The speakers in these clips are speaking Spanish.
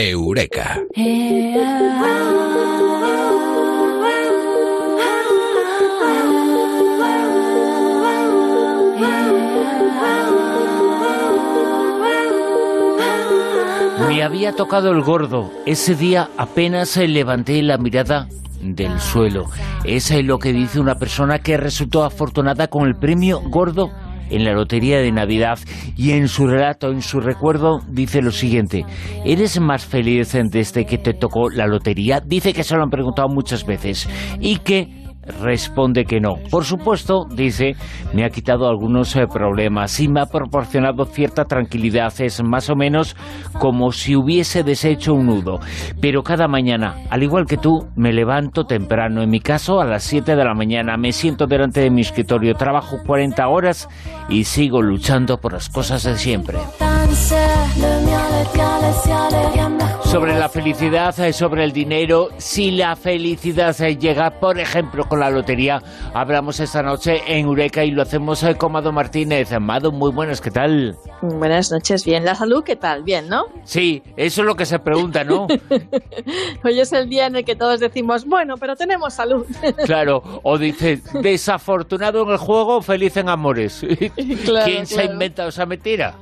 Eureka. Me había tocado el gordo. Ese día apenas levanté la mirada del suelo. Esa es lo que dice una persona que resultó afortunada con el premio gordo en la lotería de Navidad y en su relato, en su recuerdo, dice lo siguiente, ¿eres más feliz desde que te tocó la lotería? Dice que se lo han preguntado muchas veces y que responde que no. Por supuesto, dice, me ha quitado algunos eh, problemas y me ha proporcionado cierta tranquilidad. Es más o menos como si hubiese deshecho un nudo. Pero cada mañana, al igual que tú, me levanto temprano. En mi caso, a las 7 de la mañana, me siento delante de mi escritorio, trabajo 40 horas y sigo luchando por las cosas de siempre. Sobre la felicidad, eh, sobre el dinero, si la felicidad eh, llega, por ejemplo, con la lotería, hablamos esta noche en Eureka y lo hacemos eh, con Mado Martínez. Amado, muy buenas, ¿qué tal? Buenas noches, bien. ¿La salud qué tal? Bien, ¿no? Sí, eso es lo que se pregunta, ¿no? Hoy es el día en el que todos decimos, bueno, pero tenemos salud. claro, o dice, desafortunado en el juego, feliz en amores. ¿Quién se ha inventado esa mentira?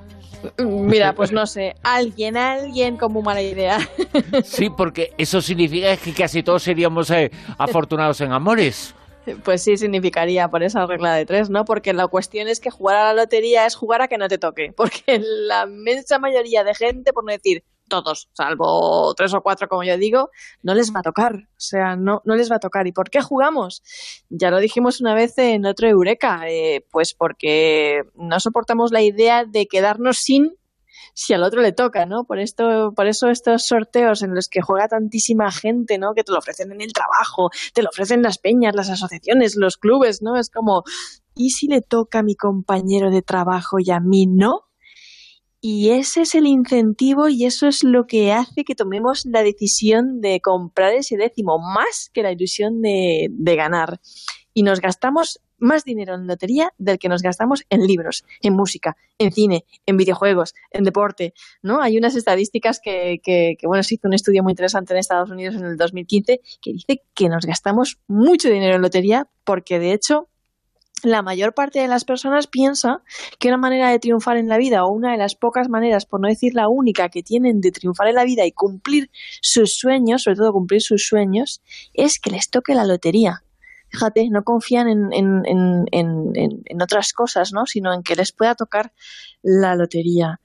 Mira, pues no sé, alguien, alguien como mala idea. Sí, porque eso significa que casi todos seríamos eh, afortunados en amores. Pues sí, significaría por esa regla de tres, ¿no? Porque la cuestión es que jugar a la lotería es jugar a que no te toque. Porque la inmensa mayoría de gente, por no decir todos, salvo tres o cuatro, como yo digo, no les va a tocar. O sea, no, no les va a tocar. ¿Y por qué jugamos? Ya lo dijimos una vez en otro Eureka. Eh, pues porque no soportamos la idea de quedarnos sin si al otro le toca, ¿no? Por esto, por eso estos sorteos en los que juega tantísima gente, ¿no? Que te lo ofrecen en el trabajo, te lo ofrecen las peñas, las asociaciones, los clubes, ¿no? Es como, ¿y si le toca a mi compañero de trabajo y a mí no? Y ese es el incentivo y eso es lo que hace que tomemos la decisión de comprar ese décimo, más que la ilusión de, ganar. Y nos gastamos más dinero en lotería del que nos gastamos en libros, en música, en cine, en videojuegos, en deporte, ¿no? Hay unas estadísticas que, que, que, bueno, se hizo un estudio muy interesante en Estados Unidos en el 2015 que dice que nos gastamos mucho dinero en lotería porque, de hecho, la mayor parte de las personas piensa que una manera de triunfar en la vida o una de las pocas maneras, por no decir la única, que tienen de triunfar en la vida y cumplir sus sueños, sobre todo cumplir sus sueños, es que les toque la lotería fíjate, no confían en, en, en, en, otras cosas, ¿no? Sino en que les pueda tocar la lotería.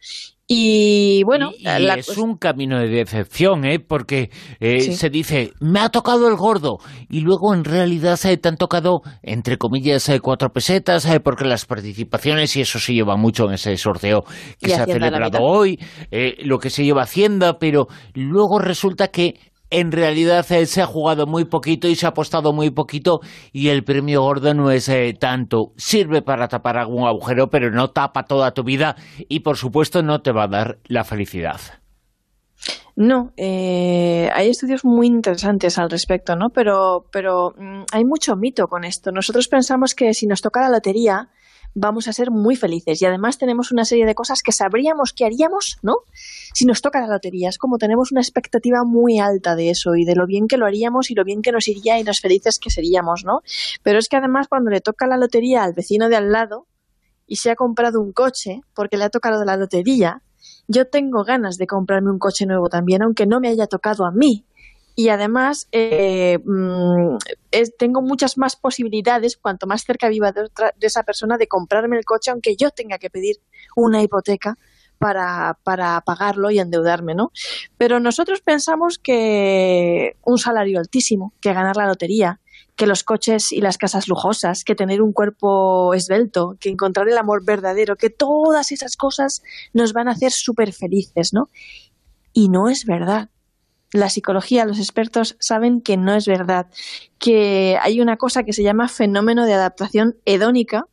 Y bueno, y, y es un camino de decepción, ¿eh? porque eh, sí. se dice, me ha tocado el gordo, y luego en realidad se te han tocado, entre comillas, eh, cuatro pesetas, eh, porque las participaciones, y eso se lleva mucho en ese sorteo que y se ha celebrado hoy, eh, lo que se lleva Hacienda, pero luego resulta que en realidad eh, se ha jugado muy poquito y se ha apostado muy poquito y el premio gordo no es eh, tanto. Sirve para tapar algún agujero, pero no tapa toda tu vida y por supuesto no te va a dar la felicidad. No, eh, hay estudios muy interesantes al respecto, ¿no? Pero, pero mmm, hay mucho mito con esto. Nosotros pensamos que si nos toca la lotería, vamos a ser muy felices. Y además tenemos una serie de cosas que sabríamos que haríamos, ¿no? Si nos toca la lotería. Es como tenemos una expectativa muy alta de eso y de lo bien que lo haríamos y lo bien que nos iría y los felices que seríamos, ¿no? Pero es que además cuando le toca la lotería al vecino de al lado y se ha comprado un coche porque le ha tocado la lotería, yo tengo ganas de comprarme un coche nuevo también, aunque no me haya tocado a mí, y además eh, mmm, es, tengo muchas más posibilidades, cuanto más cerca viva de, otra, de, esa persona, de comprarme el coche, aunque yo tenga que pedir una hipoteca para, para pagarlo y endeudarme, ¿no? Pero nosotros pensamos que un salario altísimo, que ganar la lotería, que los coches y las casas lujosas, que tener un cuerpo esbelto, que encontrar el amor verdadero, que todas esas cosas nos van a hacer súper felices, ¿no? Y no es verdad la psicología, los expertos saben que no es verdad, que hay una cosa que se llama fenómeno de adaptación hedónica,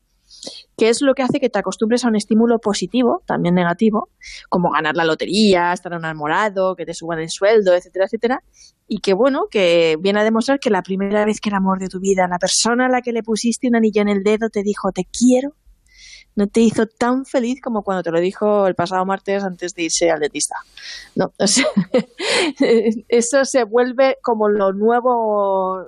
que es lo que hace que te acostumbres a un estímulo positivo, también negativo, como ganar la lotería, estar enamorado, que te suban el sueldo, etcétera, etcétera, y que bueno, que viene a demostrar que la primera vez que el amor de tu vida, la persona a la que le pusiste un anillo en el dedo te dijo te quiero, no te hizo tan feliz como cuando te lo dijo el pasado martes antes de irse al dentista. No, eso se vuelve como lo nuevo,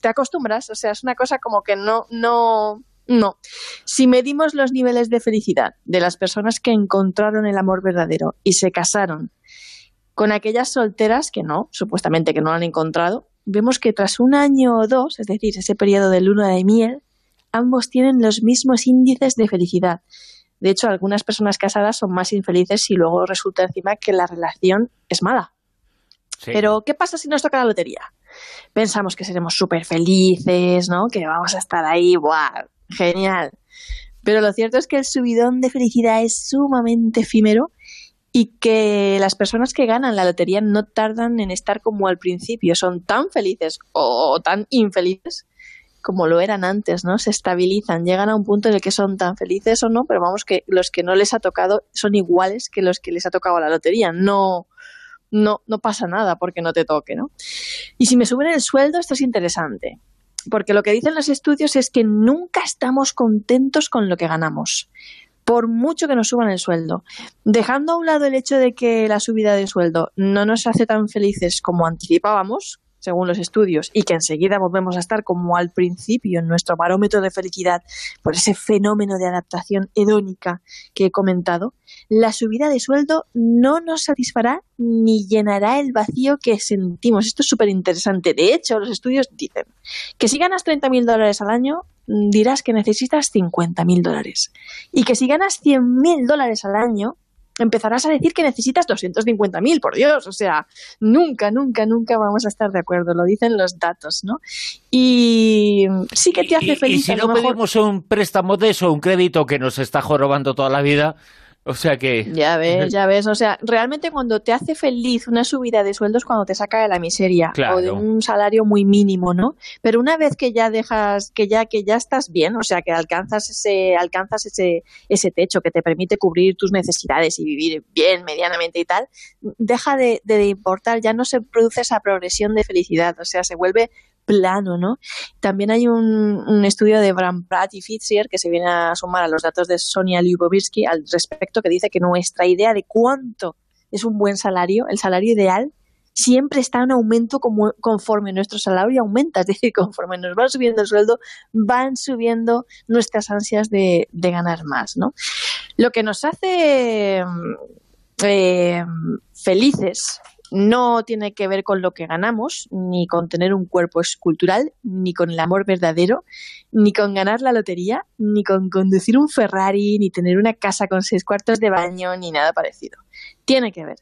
te acostumbras, o sea, es una cosa como que no, no, no. Si medimos los niveles de felicidad de las personas que encontraron el amor verdadero y se casaron con aquellas solteras que no, supuestamente que no lo han encontrado, vemos que tras un año o dos, es decir, ese periodo de luna de miel, ambos tienen los mismos índices de felicidad. De hecho, algunas personas casadas son más infelices y luego resulta encima que la relación es mala. Pero, ¿qué pasa si nos toca la lotería? Pensamos que seremos súper felices, ¿no? Que vamos a estar ahí, ¡buah! Genial. Pero lo cierto es que el subidón de felicidad es sumamente efímero y que las personas que ganan la lotería no tardan en estar como al principio, son tan felices o tan infelices como lo eran antes, ¿no? Se estabilizan, llegan a un punto en el que son tan felices o no, pero vamos que los que no les ha tocado son iguales que los que les ha tocado la lotería, no no no pasa nada porque no te toque, ¿no? Y si me suben el sueldo, esto es interesante, porque lo que dicen los estudios es que nunca estamos contentos con lo que ganamos por mucho que nos suban el sueldo. Dejando a un lado el hecho de que la subida de sueldo no nos hace tan felices como anticipábamos, según los estudios, y que enseguida volvemos a estar como al principio en nuestro barómetro de felicidad por ese fenómeno de adaptación hedónica que he comentado, la subida de sueldo no nos satisfará ni llenará el vacío que sentimos. Esto es súper interesante. De hecho, los estudios dicen que si ganas 30.000 dólares al año, dirás que necesitas 50.000 dólares. Y que si ganas 100.000 dólares al año, empezarás a decir que necesitas 250.000, por Dios, o sea, nunca, nunca, nunca vamos a estar de acuerdo, lo dicen los datos, ¿no? Y sí que te hace feliz. Y, si no pedimos un préstamo de eso, un crédito que nos está jorobando toda la vida, o sea que... Ya ves, ya ves. O sea, realmente cuando te hace feliz una subida de sueldos cuando te saca de la miseria o de un salario muy mínimo, ¿no? Pero una vez que ya dejas, que ya, que ya estás bien, o sea, que alcanzas ese, alcanzas ese, ese techo que te permite cubrir tus necesidades y vivir bien, medianamente y tal, deja de, de importar, ya no se produce esa progresión de felicidad, o sea, se vuelve plano, ¿no? También hay un, estudio de Bram Pratt y Fitzier que se viene a sumar a los datos de Sonia Lyubovirsky al respecto que dice que nuestra idea de cuánto es un buen salario, el salario ideal, siempre está en aumento conforme nuestro salario aumenta, es decir, conforme nos va subiendo el sueldo, van subiendo nuestras ansias de, ganar más, ¿no? Lo que nos hace eh, felices no tiene que ver con lo que ganamos, ni con tener un cuerpo escultural, ni con el amor verdadero, ni con ganar la lotería, ni con conducir un Ferrari, ni tener una casa con seis cuartos de baño, ni nada parecido. Tiene que ver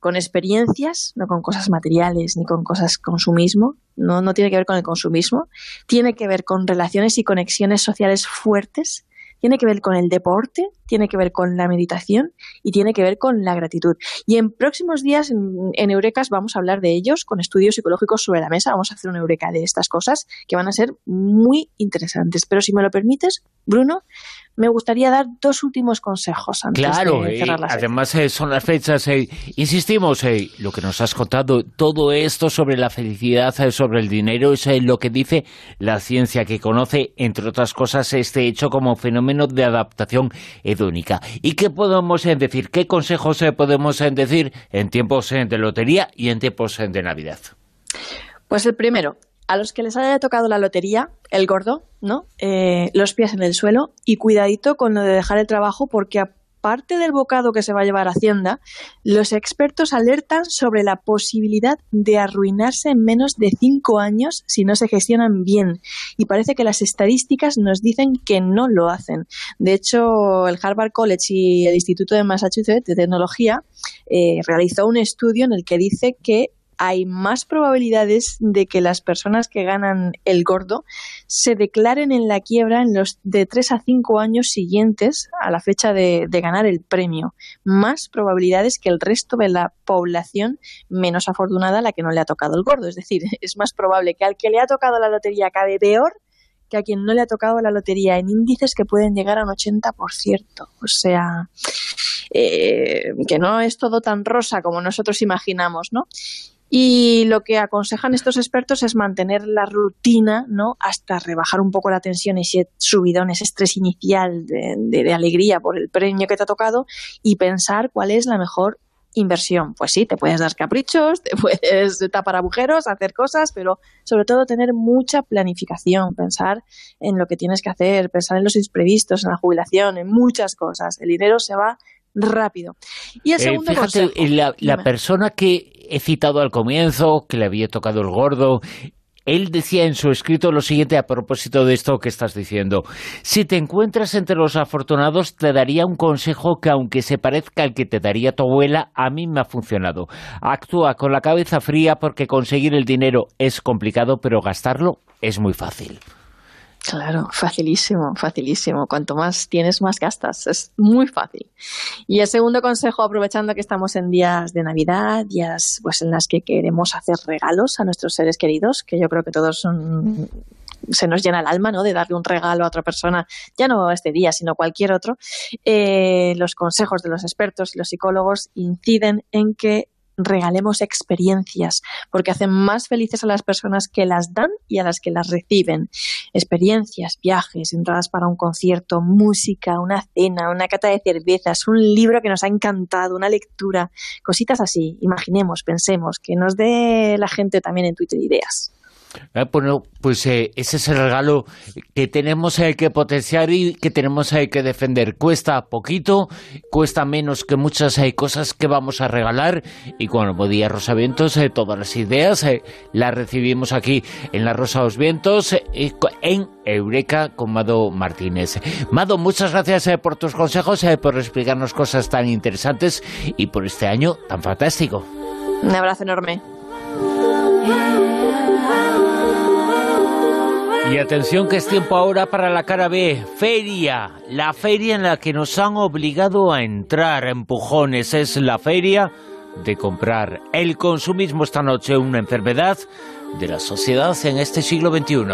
con experiencias, no con cosas materiales, ni con cosas consumismo, no, no tiene que ver con el consumismo, tiene que ver con relaciones y conexiones sociales fuertes tiene que ver con el deporte, tiene que ver con la meditación y tiene que ver con la gratitud. Y en próximos días en, Eurekas vamos a hablar de ellos con estudios psicológicos sobre la mesa. Vamos a hacer una Eureka de estas cosas que van a ser muy interesantes. Pero si me lo permites, Bruno, me gustaría dar dos últimos consejos antes de cerrar la Además, eh, son las fechas. Eh, insistimos, eh, lo que nos has contado, todo esto sobre la felicidad, sobre el dinero, es lo que dice la ciencia, que conoce, entre otras cosas, este hecho como fenómeno de adaptación hedónica. ¿Y qué podemos decir? ¿Qué consejos podemos decir en tiempos de lotería y en tiempos de Navidad? Pues el primero, a los que les haya tocado la lotería, el gordo, ¿no? Eh, los pies en el suelo y cuidadito con lo de dejar el trabajo porque aparte del bocado que se va a llevar Hacienda, los expertos alertan sobre la posibilidad de arruinarse en menos de cinco años si no se gestionan bien. Y parece que las estadísticas nos dicen que no lo hacen. De hecho, el Harvard College y el Instituto de Massachusetts de Tecnología eh, realizó un estudio en el que dice que hay más probabilidades de que las personas que ganan el gordo se declaren en la quiebra en los de 3 a 5 años siguientes a la fecha de, ganar el premio. Más probabilidades que el resto de la población menos afortunada a la que no le ha tocado el gordo. Es decir, es más probable que al que le ha tocado la lotería acabe peor que a quien no le ha tocado la lotería en índices que pueden llegar a un 80%. O sea, eh, que no es todo tan rosa como nosotros imaginamos, ¿no? Y lo que aconsejan estos expertos es mantener la rutina, ¿no? Hasta rebajar un poco la tensión, ese subidón, ese estrés inicial de, alegría por el premio que te ha tocado y pensar cuál es la mejor inversión. Pues sí, te puedes dar caprichos, te puedes tapar agujeros, hacer cosas, pero sobre todo tener mucha planificación, pensar en lo que tienes que hacer, pensar en los imprevistos, en la jubilación, en muchas cosas. El dinero se va rápido. Y el eh, segundo fíjate, la, persona que he citado al comienzo, que le había tocado el gordo, él decía en su escrito lo siguiente a propósito de esto que estás diciendo. Si te encuentras entre los afortunados, te daría un consejo que aunque se parezca al que te daría tu abuela, a mí me ha funcionado. Actúa con la cabeza fría porque conseguir el dinero es complicado, pero gastarlo es muy fácil. Claro, facilísimo, facilísimo. Cuanto más tienes, más gastas. Es muy fácil. Y el segundo consejo, aprovechando que estamos en días de Navidad, días pues en las que queremos hacer regalos a nuestros seres queridos, que yo creo que todos son se nos llena el alma, ¿no? De darle un regalo a otra persona, ya no este día, sino cualquier otro. Eh, los consejos de los expertos y los psicólogos inciden en que regalemos experiencias, porque hacen más felices a las personas que las dan y a las que las reciben. Experiencias, viajes, entradas para un concierto, música, una cena, una cata de cervezas, un libro que nos ha encantado, una lectura, cositas así. Imaginemos, pensemos, que nos dé la gente también en Twitter ideas. Ah, bueno, pues eh, ese es el regalo que tenemos eh, que potenciar y que tenemos eh, que defender. Cuesta poquito, cuesta menos que muchas cosas que vamos a regalar y cuando podía Rosa Vientos, todas las ideas las recibimos aquí en la Rosa los Vientos en Eureka con Mado Martínez. Mado, muchas gracias por tus consejos, por explicarnos cosas tan interesantes y por este año tan fantástico. Un abrazo enorme. Y atención que es tiempo ahora para la cara B, feria, la feria en la que nos han obligado a entrar empujones, es la feria de comprar. El consumismo esta noche, una enfermedad de la sociedad en este siglo XXI.